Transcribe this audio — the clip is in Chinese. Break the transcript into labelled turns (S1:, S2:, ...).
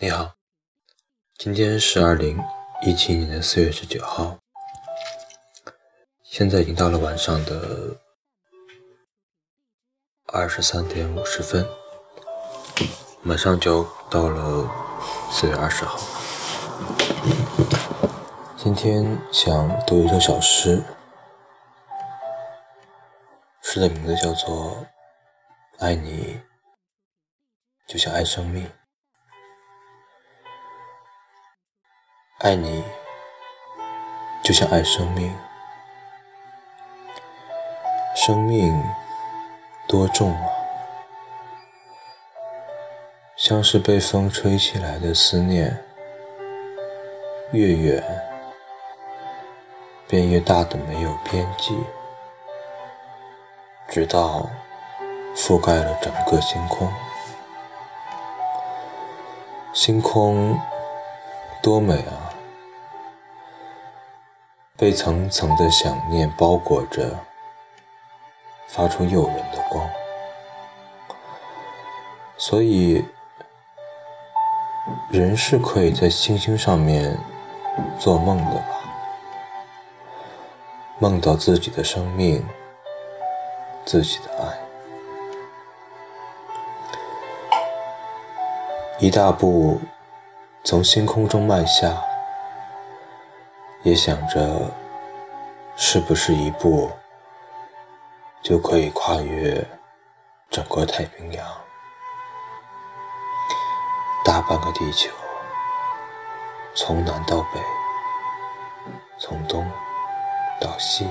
S1: 你好，今天是二零一七年的四月十九号，现在已经到了晚上的二十三点五十分，马上就到了四月二十号。今天想读一首小诗，诗的名字叫做《爱你就像爱生命》。爱你，就像爱生命。生命多重啊，像是被风吹起来的思念，越远便越大的没有边际，直到覆盖了整个星空。星空多美啊！被层层的想念包裹着，发出诱人的光。所以，人是可以在星星上面做梦的吧？梦到自己的生命，自己的爱。一大步从星空中迈下。也想着，是不是一步就可以跨越整个太平洋，大半个地球，从南到北，从东到西。